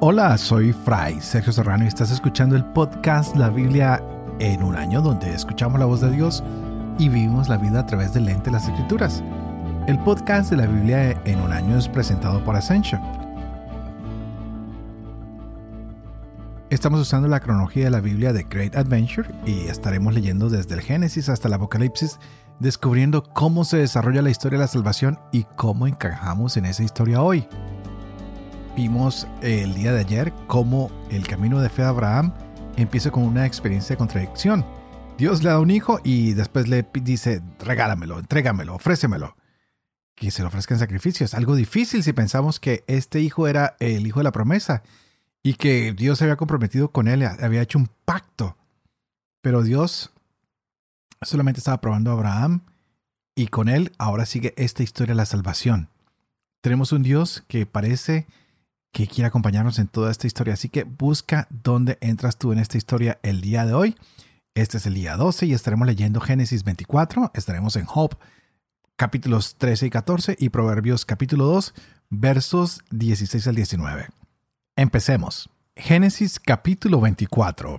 Hola, soy Fray Sergio Serrano y estás escuchando el podcast La Biblia en un año donde escuchamos la voz de Dios y vivimos la vida a través del lente de las escrituras. El podcast de la Biblia en un año es presentado por Ascension. Estamos usando la cronología de la Biblia de Great Adventure y estaremos leyendo desde el Génesis hasta el Apocalipsis, descubriendo cómo se desarrolla la historia de la salvación y cómo encajamos en esa historia hoy vimos el día de ayer cómo el camino de fe de Abraham empieza con una experiencia de contradicción. Dios le da un hijo y después le dice, regálamelo, entrégamelo, ofrécemelo. Que se le ofrezca en sacrificio. Es algo difícil si pensamos que este hijo era el hijo de la promesa y que Dios se había comprometido con él, había hecho un pacto. Pero Dios solamente estaba probando a Abraham y con él ahora sigue esta historia de la salvación. Tenemos un Dios que parece que quiere acompañarnos en toda esta historia. Así que busca dónde entras tú en esta historia el día de hoy. Este es el día 12 y estaremos leyendo Génesis 24, estaremos en Job capítulos 13 y 14 y Proverbios capítulo 2 versos 16 al 19. Empecemos. Génesis capítulo 24.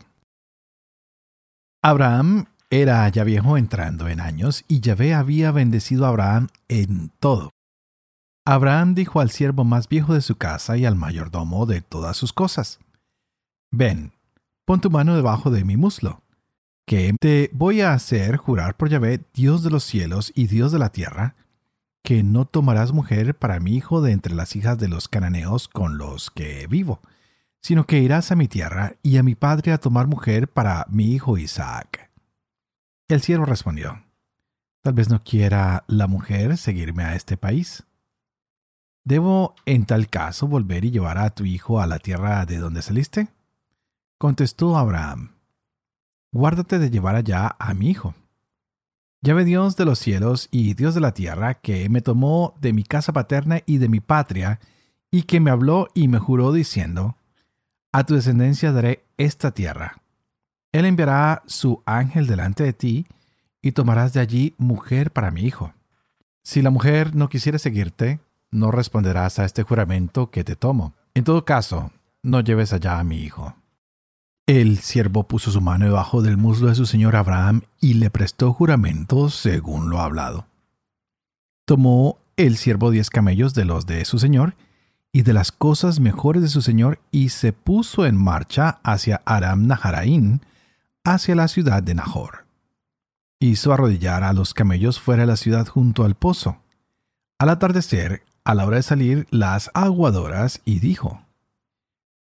Abraham era ya viejo entrando en años y Yahvé había bendecido a Abraham en todo. Abraham dijo al siervo más viejo de su casa y al mayordomo de todas sus cosas, Ven, pon tu mano debajo de mi muslo, que te voy a hacer jurar por Yahvé, Dios de los cielos y Dios de la tierra, que no tomarás mujer para mi hijo de entre las hijas de los cananeos con los que vivo, sino que irás a mi tierra y a mi padre a tomar mujer para mi hijo Isaac. El siervo respondió, Tal vez no quiera la mujer seguirme a este país ¿Debo en tal caso volver y llevar a tu hijo a la tierra de donde saliste? Contestó Abraham, Guárdate de llevar allá a mi hijo. Ya ve Dios de los cielos y Dios de la tierra, que me tomó de mi casa paterna y de mi patria, y que me habló y me juró diciendo, A tu descendencia daré esta tierra. Él enviará su ángel delante de ti, y tomarás de allí mujer para mi hijo. Si la mujer no quisiera seguirte, no responderás a este juramento que te tomo. En todo caso, no lleves allá a mi hijo. El siervo puso su mano debajo del muslo de su señor Abraham y le prestó juramento según lo ha hablado. Tomó el siervo diez camellos de los de su señor y de las cosas mejores de su señor y se puso en marcha hacia Aram Naharaín, hacia la ciudad de Nahor. Hizo arrodillar a los camellos fuera de la ciudad junto al pozo. Al atardecer, a la hora de salir las aguadoras y dijo,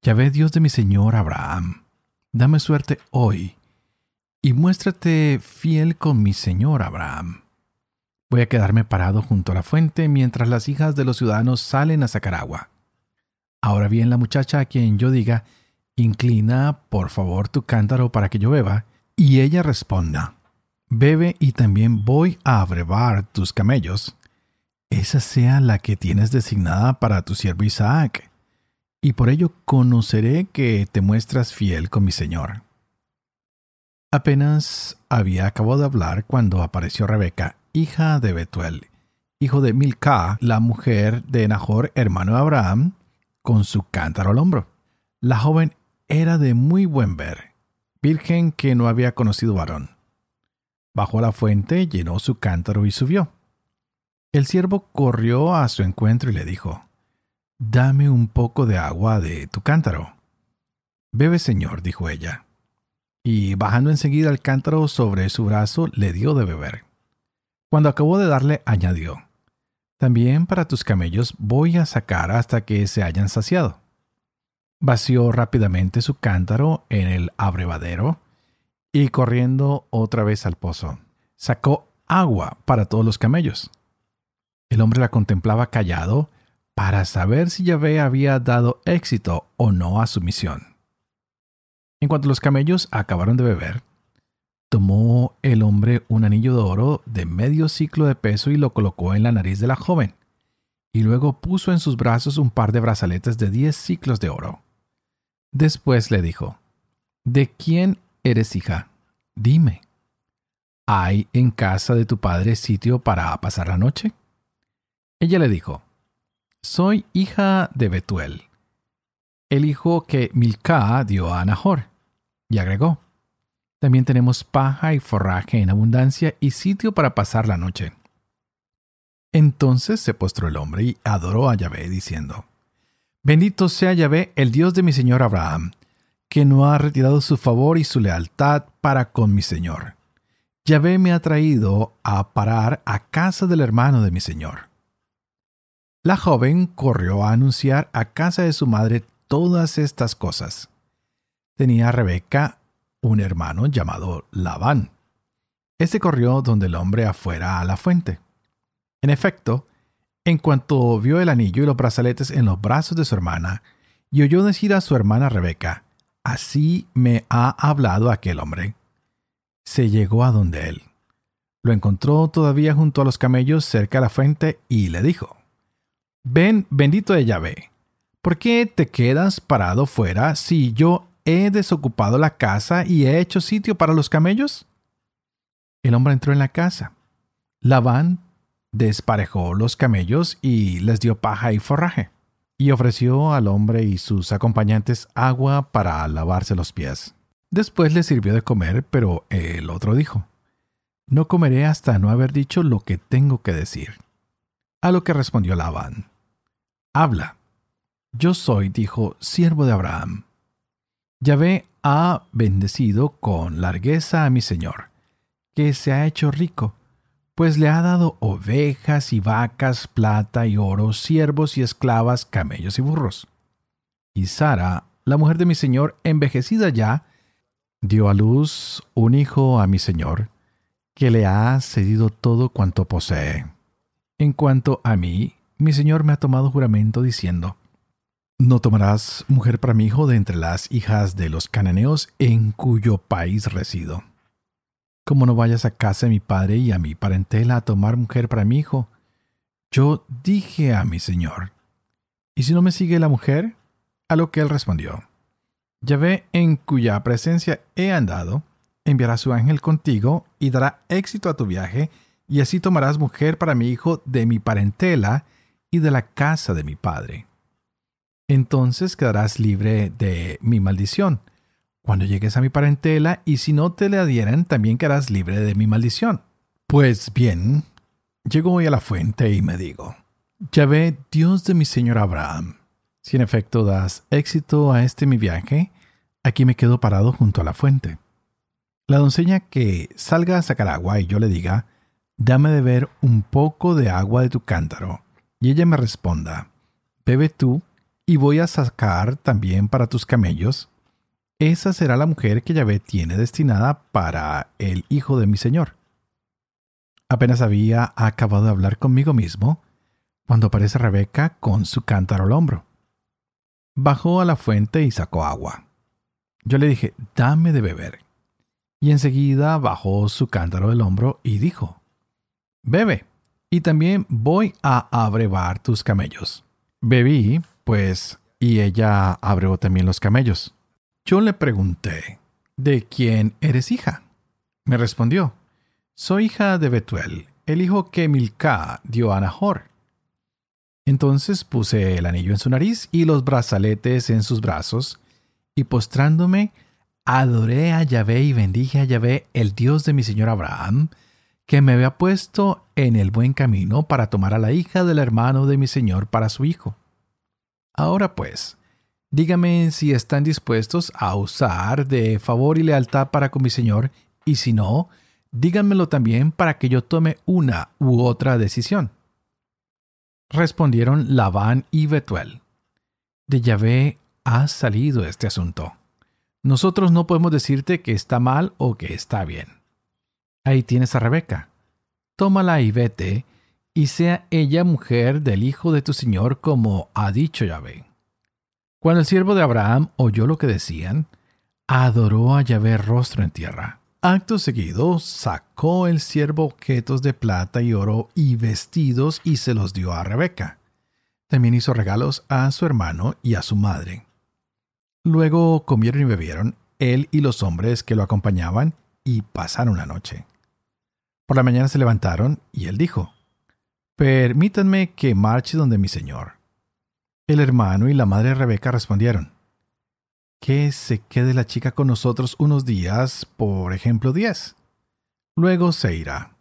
Ya ve Dios de mi Señor Abraham, dame suerte hoy y muéstrate fiel con mi Señor Abraham. Voy a quedarme parado junto a la fuente mientras las hijas de los ciudadanos salen a sacar agua. Ahora bien, la muchacha a quien yo diga, inclina por favor tu cántaro para que yo beba, y ella responda, bebe y también voy a abrevar tus camellos esa sea la que tienes designada para tu siervo Isaac, y por ello conoceré que te muestras fiel con mi Señor. Apenas había acabado de hablar cuando apareció Rebeca, hija de Betuel, hijo de Milca, la mujer de Nahor, hermano de Abraham, con su cántaro al hombro. La joven era de muy buen ver, virgen que no había conocido varón. Bajó la fuente, llenó su cántaro y subió. El siervo corrió a su encuentro y le dijo, Dame un poco de agua de tu cántaro. Bebe, señor, dijo ella. Y bajando enseguida el cántaro sobre su brazo, le dio de beber. Cuando acabó de darle, añadió, También para tus camellos voy a sacar hasta que se hayan saciado. Vació rápidamente su cántaro en el abrevadero y corriendo otra vez al pozo, sacó agua para todos los camellos el hombre la contemplaba callado para saber si Yahvé había dado éxito o no a su misión. En cuanto los camellos acabaron de beber, tomó el hombre un anillo de oro de medio ciclo de peso y lo colocó en la nariz de la joven, y luego puso en sus brazos un par de brazaletes de diez ciclos de oro. Después le dijo, ¿De quién eres hija? Dime. ¿Hay en casa de tu padre sitio para pasar la noche? Ella le dijo, soy hija de Betuel, el hijo que Milcá dio a Nahor. Y agregó, también tenemos paja y forraje en abundancia y sitio para pasar la noche. Entonces se postró el hombre y adoró a Yahvé, diciendo, Bendito sea Yahvé, el Dios de mi señor Abraham, que no ha retirado su favor y su lealtad para con mi señor. Yahvé me ha traído a parar a casa del hermano de mi señor. La joven corrió a anunciar a casa de su madre todas estas cosas. Tenía Rebeca un hermano llamado Labán. Este corrió donde el hombre afuera a la fuente. En efecto, en cuanto vio el anillo y los brazaletes en los brazos de su hermana, y oyó decir a su hermana Rebeca, Así me ha hablado aquel hombre. Se llegó a donde él. Lo encontró todavía junto a los camellos cerca de la fuente y le dijo, Ven, bendito de Yahvé, ¿por qué te quedas parado fuera si yo he desocupado la casa y he hecho sitio para los camellos? El hombre entró en la casa. Labán desparejó los camellos y les dio paja y forraje, y ofreció al hombre y sus acompañantes agua para lavarse los pies. Después les sirvió de comer, pero el otro dijo, No comeré hasta no haber dicho lo que tengo que decir. A lo que respondió Labán, Habla. Yo soy, dijo, siervo de Abraham. Yahvé ha bendecido con largueza a mi señor, que se ha hecho rico pues le ha dado ovejas y vacas, plata y oro, siervos y esclavas, camellos y burros. Y Sara, la mujer de mi señor, envejecida ya, dio a luz un hijo a mi señor, que le ha cedido todo cuanto posee. En cuanto a mí, mi señor me ha tomado juramento diciendo, No tomarás mujer para mi hijo de entre las hijas de los cananeos en cuyo país resido como no vayas a casa de mi padre y a mi parentela a tomar mujer para mi hijo. Yo dije a mi señor, ¿y si no me sigue la mujer? A lo que él respondió, Yahvé en cuya presencia he andado, enviará su ángel contigo y dará éxito a tu viaje, y así tomarás mujer para mi hijo de mi parentela y de la casa de mi padre. Entonces quedarás libre de mi maldición cuando llegues a mi parentela, y si no te le adhieren, también quedarás libre de mi maldición. Pues bien, llego hoy a la fuente y me digo, Yahvé, Dios de mi señor Abraham, si en efecto das éxito a este mi viaje, aquí me quedo parado junto a la fuente. La doncella que salga a sacar agua y yo le diga, dame de ver un poco de agua de tu cántaro, y ella me responda, bebe tú, y voy a sacar también para tus camellos, esa será la mujer que Yahvé tiene destinada para el hijo de mi Señor. Apenas había acabado de hablar conmigo mismo, cuando aparece Rebeca con su cántaro al hombro. Bajó a la fuente y sacó agua. Yo le dije, dame de beber. Y enseguida bajó su cántaro del hombro y dijo, Bebe, y también voy a abrevar tus camellos. Bebí, pues, y ella abrevó también los camellos. Yo le pregunté, ¿de quién eres hija? Me respondió, soy hija de Betuel, el hijo que Milcá dio a Nahor. Entonces puse el anillo en su nariz y los brazaletes en sus brazos, y postrándome, adoré a Yahvé y bendije a Yahvé, el Dios de mi señor Abraham, que me había puesto en el buen camino para tomar a la hija del hermano de mi señor para su hijo. Ahora pues, Dígame si están dispuestos a usar de favor y lealtad para con mi Señor, y si no, díganmelo también para que yo tome una u otra decisión. Respondieron Labán y Betuel. De Yahvé ha salido este asunto. Nosotros no podemos decirte que está mal o que está bien. Ahí tienes a Rebeca. Tómala y vete, y sea ella mujer del hijo de tu Señor como ha dicho Yahvé. Cuando el siervo de Abraham oyó lo que decían, adoró a Yahvé rostro en tierra. Acto seguido, sacó el siervo objetos de plata y oro y vestidos y se los dio a Rebeca. También hizo regalos a su hermano y a su madre. Luego comieron y bebieron, él y los hombres que lo acompañaban, y pasaron la noche. Por la mañana se levantaron, y él dijo, Permítanme que marche donde mi señor. El hermano y la madre de Rebeca respondieron, que se quede la chica con nosotros unos días, por ejemplo diez. Luego se irá.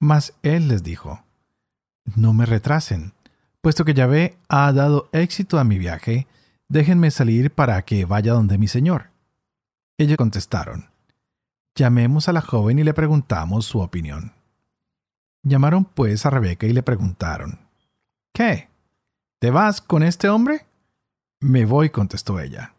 Mas él les dijo, No me retrasen, puesto que Yahvé ha dado éxito a mi viaje, déjenme salir para que vaya donde mi señor. Ellos contestaron, Llamemos a la joven y le preguntamos su opinión. Llamaron pues a Rebeca y le preguntaron, ¿Qué? ¿Te vas con este hombre? Me voy, contestó ella.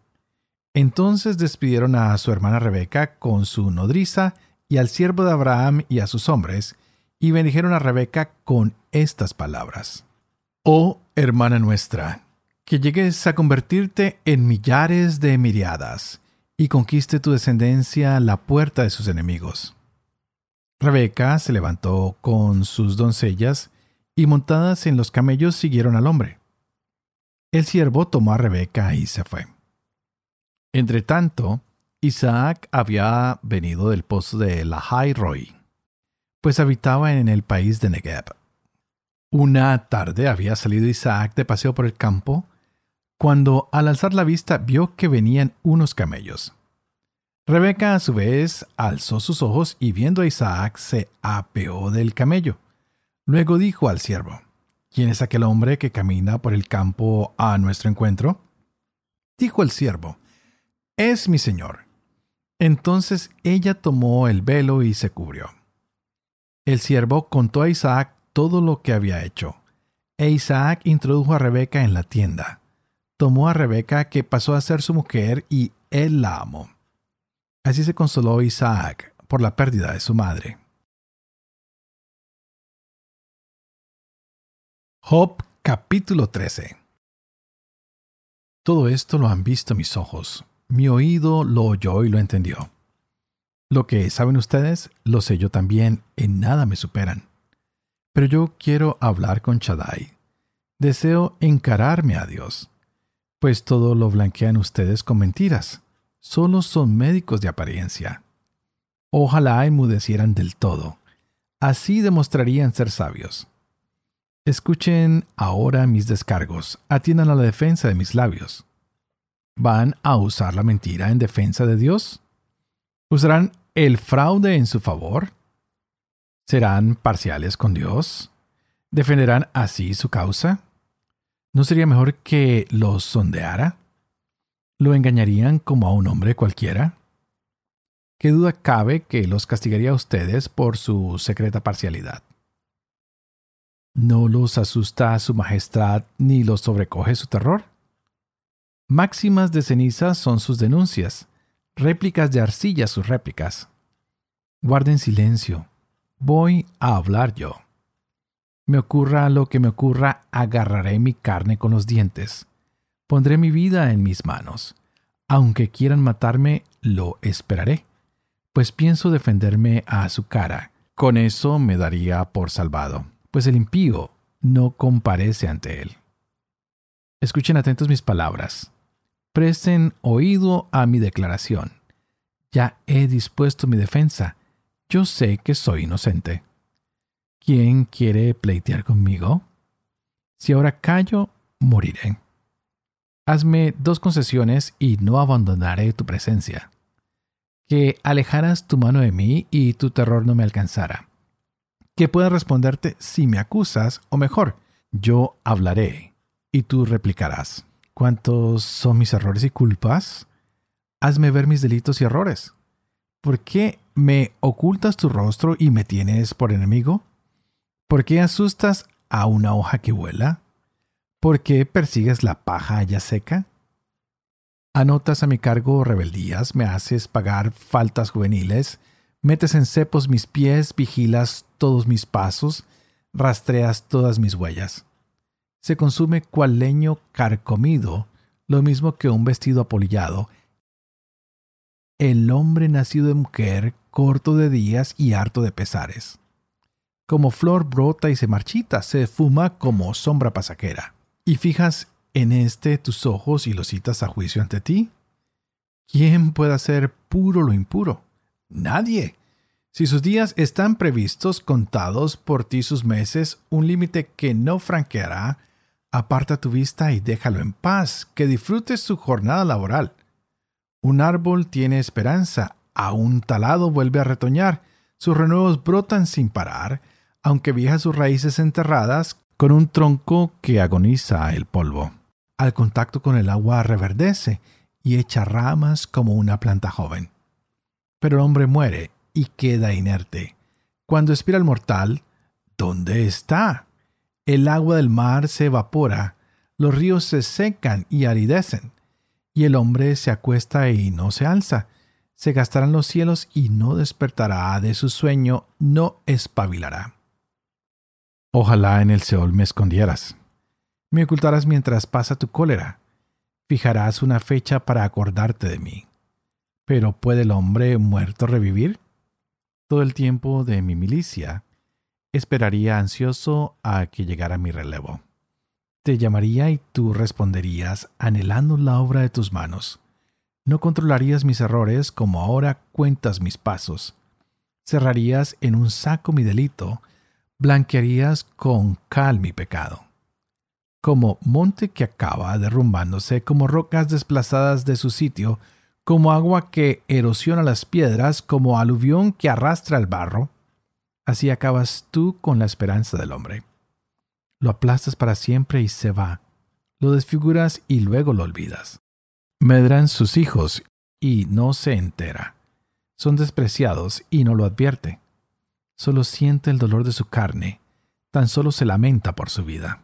Entonces despidieron a su hermana Rebeca con su nodriza y al siervo de Abraham y a sus hombres, y bendijeron a Rebeca con estas palabras. Oh hermana nuestra, que llegues a convertirte en millares de miriadas, y conquiste tu descendencia la puerta de sus enemigos. Rebeca se levantó con sus doncellas, y montadas en los camellos siguieron al hombre. El siervo tomó a Rebeca y se fue. Entretanto, Isaac había venido del pozo de Lahai Roi, pues habitaba en el país de Negev. Una tarde había salido Isaac de paseo por el campo, cuando al alzar la vista vio que venían unos camellos. Rebeca a su vez alzó sus ojos y viendo a Isaac se apeó del camello. Luego dijo al siervo, ¿Quién es aquel hombre que camina por el campo a nuestro encuentro? Dijo el siervo, es mi señor. Entonces ella tomó el velo y se cubrió. El siervo contó a Isaac todo lo que había hecho, e Isaac introdujo a Rebeca en la tienda. Tomó a Rebeca que pasó a ser su mujer y él la amó. Así se consoló Isaac por la pérdida de su madre. Job capítulo 13 Todo esto lo han visto mis ojos, mi oído lo oyó y lo entendió. Lo que saben ustedes, lo sé yo también, en nada me superan. Pero yo quiero hablar con Chadai. Deseo encararme a Dios, pues todo lo blanquean ustedes con mentiras. Solo son médicos de apariencia. Ojalá enmudecieran del todo. Así demostrarían ser sabios. Escuchen ahora mis descargos, atiendan a la defensa de mis labios. ¿Van a usar la mentira en defensa de Dios? ¿Usarán el fraude en su favor? ¿Serán parciales con Dios? ¿Defenderán así su causa? ¿No sería mejor que los sondeara? ¿Lo engañarían como a un hombre cualquiera? ¿Qué duda cabe que los castigaría a ustedes por su secreta parcialidad? ¿No los asusta su majestad ni los sobrecoge su terror? Máximas de ceniza son sus denuncias, réplicas de arcilla sus réplicas. Guarden silencio, voy a hablar yo. Me ocurra lo que me ocurra, agarraré mi carne con los dientes. Pondré mi vida en mis manos. Aunque quieran matarme, lo esperaré, pues pienso defenderme a su cara. Con eso me daría por salvado, pues el impío no comparece ante él. Escuchen atentos mis palabras. Presten oído a mi declaración. Ya he dispuesto mi defensa. Yo sé que soy inocente. ¿Quién quiere pleitear conmigo? Si ahora callo, moriré. Hazme dos concesiones y no abandonaré tu presencia. Que alejaras tu mano de mí y tu terror no me alcanzara. Que pueda responderte si me acusas, o mejor, yo hablaré y tú replicarás. ¿Cuántos son mis errores y culpas? Hazme ver mis delitos y errores. ¿Por qué me ocultas tu rostro y me tienes por enemigo? ¿Por qué asustas a una hoja que vuela? ¿Por qué persigues la paja ya seca? Anotas a mi cargo rebeldías, me haces pagar faltas juveniles, metes en cepos mis pies, vigilas todos mis pasos, rastreas todas mis huellas se consume cual leño carcomido, lo mismo que un vestido apolillado. El hombre nacido de mujer, corto de días y harto de pesares. Como flor brota y se marchita, se fuma como sombra pasajera. ¿Y fijas en este tus ojos y los citas a juicio ante ti? ¿Quién puede hacer puro lo impuro? Nadie. Si sus días están previstos, contados por ti sus meses, un límite que no franqueará, Aparta tu vista y déjalo en paz, que disfrutes su jornada laboral. Un árbol tiene esperanza, a un talado vuelve a retoñar, sus renuevos brotan sin parar, aunque vieja sus raíces enterradas, con un tronco que agoniza el polvo. Al contacto con el agua reverdece y echa ramas como una planta joven. Pero el hombre muere y queda inerte. Cuando expira el mortal, ¿dónde está? El agua del mar se evapora, los ríos se secan y aridecen, y el hombre se acuesta y no se alza. Se gastarán los cielos y no despertará de su sueño, no espabilará. Ojalá en el Seol me escondieras. Me ocultarás mientras pasa tu cólera. Fijarás una fecha para acordarte de mí. Pero ¿puede el hombre muerto revivir? Todo el tiempo de mi milicia esperaría ansioso a que llegara mi relevo. Te llamaría y tú responderías anhelando la obra de tus manos. No controlarías mis errores como ahora cuentas mis pasos. Cerrarías en un saco mi delito, blanquearías con cal mi pecado. Como monte que acaba derrumbándose, como rocas desplazadas de su sitio, como agua que erosiona las piedras, como aluvión que arrastra el barro, Así acabas tú con la esperanza del hombre. Lo aplastas para siempre y se va. Lo desfiguras y luego lo olvidas. Medran sus hijos y no se entera. Son despreciados y no lo advierte. Solo siente el dolor de su carne, tan solo se lamenta por su vida.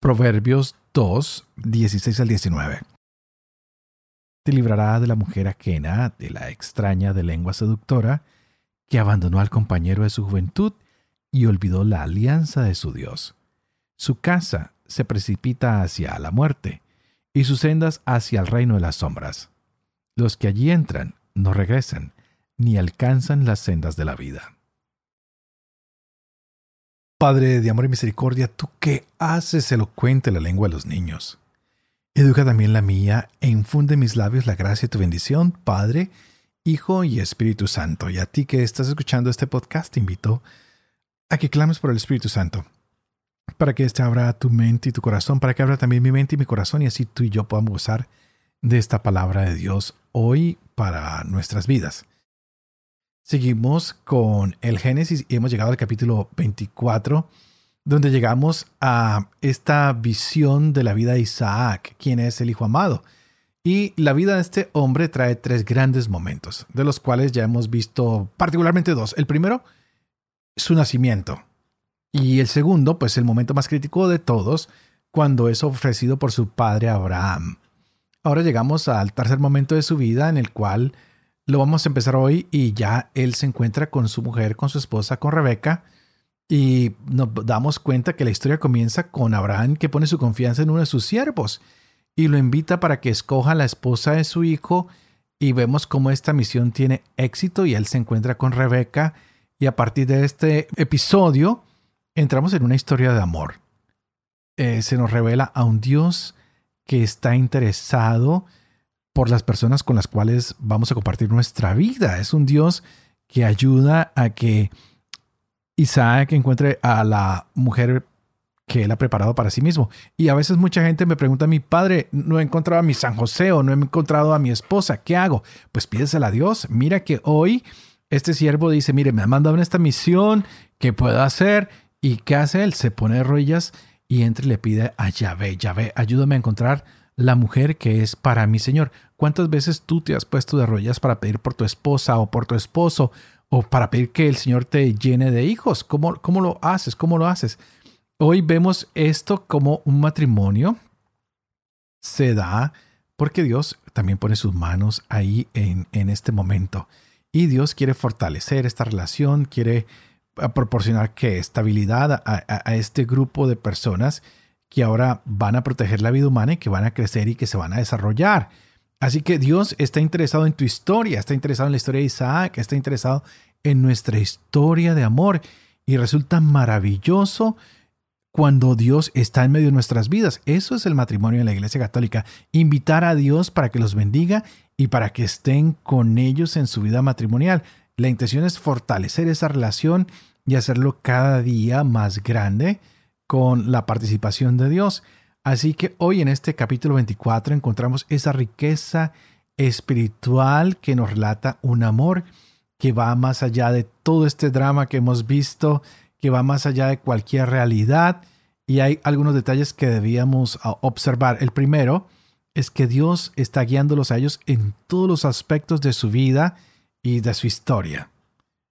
Proverbios 2, 16 al 19 te librará de la mujer ajena, de la extraña de lengua seductora, que abandonó al compañero de su juventud y olvidó la alianza de su Dios. Su casa se precipita hacia la muerte y sus sendas hacia el reino de las sombras. Los que allí entran no regresan, ni alcanzan las sendas de la vida. Padre de amor y misericordia, tú qué haces elocuente la lengua de los niños. Educa también la mía e infunde en mis labios la gracia de tu bendición, Padre, Hijo y Espíritu Santo. Y a ti que estás escuchando este podcast, te invito a que clames por el Espíritu Santo, para que éste abra tu mente y tu corazón, para que abra también mi mente y mi corazón, y así tú y yo podamos gozar de esta palabra de Dios hoy para nuestras vidas. Seguimos con el Génesis y hemos llegado al capítulo 24 donde llegamos a esta visión de la vida de Isaac, quien es el hijo amado. Y la vida de este hombre trae tres grandes momentos, de los cuales ya hemos visto particularmente dos. El primero, su nacimiento. Y el segundo, pues el momento más crítico de todos, cuando es ofrecido por su padre Abraham. Ahora llegamos al tercer momento de su vida en el cual lo vamos a empezar hoy y ya él se encuentra con su mujer, con su esposa, con Rebeca, y nos damos cuenta que la historia comienza con Abraham que pone su confianza en uno de sus siervos y lo invita para que escoja la esposa de su hijo y vemos cómo esta misión tiene éxito y él se encuentra con Rebeca y a partir de este episodio entramos en una historia de amor. Eh, se nos revela a un Dios que está interesado por las personas con las cuales vamos a compartir nuestra vida. Es un Dios que ayuda a que Isaac encuentre a la mujer que él ha preparado para sí mismo. Y a veces mucha gente me pregunta mi padre, no he encontrado a mi San José o no he encontrado a mi esposa, ¿qué hago? Pues pídesela a Dios. Mira que hoy este siervo dice, mire, me ha mandado en esta misión, ¿qué puedo hacer? ¿Y qué hace él? Se pone de rodillas y entra y le pide a Yahvé, Yahvé, ayúdame a encontrar la mujer que es para mi Señor. ¿Cuántas veces tú te has puesto de rodillas para pedir por tu esposa o por tu esposo o para pedir que el Señor te llene de hijos. ¿Cómo, ¿Cómo, lo haces? ¿Cómo lo haces? Hoy vemos esto como un matrimonio se da porque Dios también pone sus manos ahí en, en este momento. Y Dios quiere fortalecer esta relación, quiere ah, proporcionar que estabilidad a, a, este grupo de personas que ahora van a proteger la vida humana y que van a crecer y que se van a desarrollar. Así que Dios está interesado en tu historia, está interesado en la historia de Isaac, está interesado en nuestra historia de amor y resulta maravilloso cuando Dios está en medio de nuestras vidas. Eso es el matrimonio en la Iglesia Católica, invitar a Dios para que los bendiga y para que estén con ellos en su vida matrimonial. La intención es fortalecer esa relación y hacerlo cada día más grande con la participación de Dios. Así que hoy en este capítulo 24 encontramos esa riqueza espiritual que nos relata un amor que va más allá de todo este drama que hemos visto, que va más allá de cualquier realidad. Y hay algunos detalles que debíamos ah, observar. El primero es que Dios está guiándolos a ellos en todos los aspectos de su vida y de su historia.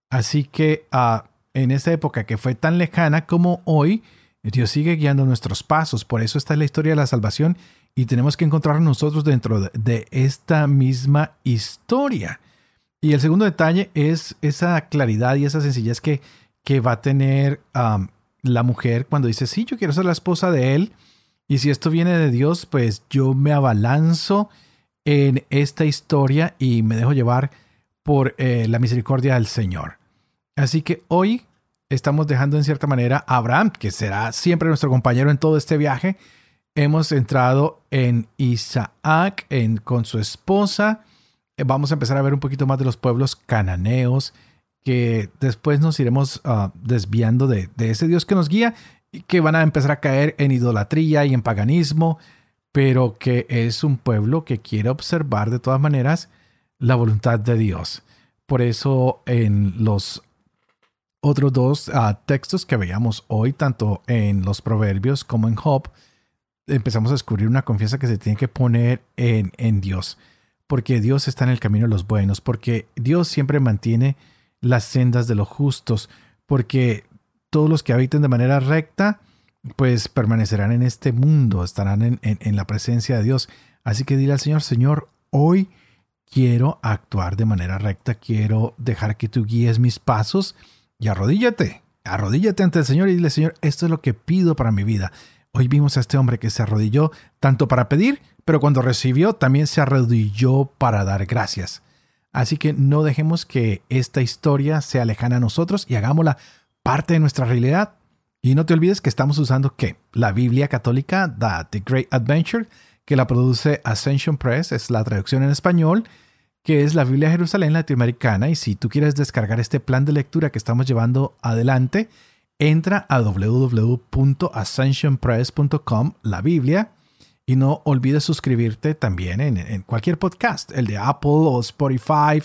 Así que ah, en esta época que fue tan lejana como hoy, Dios sigue guiando nuestros pasos. Por eso está la historia de la salvación y tenemos que encontrar nosotros dentro de, esta misma historia. Y el segundo detalle es esa claridad y esa sencillez que, que va a tener la mujer cuando dice, sí, yo quiero ser la esposa de él. Y si esto viene de Dios, pues yo me abalanzo en esta historia y me dejo llevar por eh, la misericordia del Señor. Así que hoy estamos dejando en cierta manera a Abraham, que será siempre nuestro compañero en todo este viaje. Hemos entrado en Isaac en, con su esposa. Eh, vamos a empezar a ver un poquito más de los pueblos cananeos, que después nos iremos ah, desviando de, de ese Dios que nos guía y que van a empezar a caer en idolatría y en paganismo, pero que es un pueblo que quiere observar de todas maneras la voluntad de Dios. Por eso en los otros dos ah, textos que veíamos hoy, tanto en los Proverbios como en Job, empezamos a descubrir una confianza que se tiene que poner en, en Dios, porque Dios está en el camino de los buenos, porque Dios siempre mantiene las sendas de los justos, porque todos los que habiten de manera recta, pues permanecerán en este mundo, estarán en, en la presencia de Dios. Así que dile al Señor, Señor, hoy quiero actuar de manera recta, quiero dejar que tú guíes mis pasos y arrodíllate, arrodíllate ante el Señor y dile, Señor, esto es lo que pido para mi vida. Hoy vimos a este hombre que se arrodilló tanto para pedir, pero cuando recibió también se arrodilló para dar gracias. Así que no dejemos que esta historia sea lejana a nosotros y hagámosla parte de nuestra realidad. Y no te olvides que estamos usando ¿qué? La Biblia católica, The Great Adventure, que la produce Ascension Press, es la traducción en español que es la Biblia Jerusalén latinoamericana. Y si tú quieres descargar este plan de lectura que estamos llevando adelante, entra a www.ascensionpress.com, la Biblia, y no olvides suscribirte también en, cualquier podcast, el de Apple o Spotify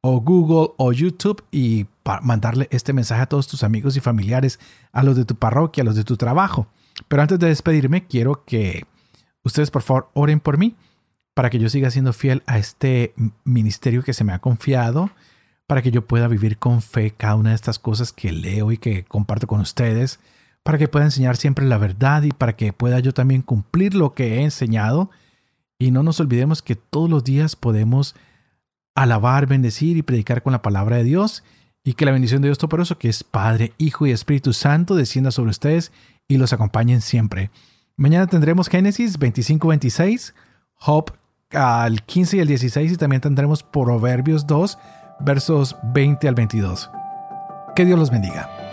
o Google o YouTube, y mandarle este mensaje a todos tus amigos y familiares, a los de tu parroquia, a los de tu trabajo. Pero antes de despedirme, quiero que ustedes por favor oren por mí para que yo siga siendo fiel a este ministerio que se me ha confiado, para que yo pueda vivir con fe cada una de estas cosas que leo y que comparto con ustedes, para que pueda enseñar siempre la verdad y para que pueda yo también cumplir lo que he enseñado. Y no nos olvidemos que todos los días podemos alabar, bendecir y predicar con la palabra de Dios y que la bendición de Dios Todopoderoso, que es Padre, Hijo y Espíritu Santo, descienda sobre ustedes y los acompañen siempre. Mañana tendremos Génesis 25-26, Job al 15 y al 16 y también tendremos Proverbios 2, versos 20 al 22. Que Dios los bendiga.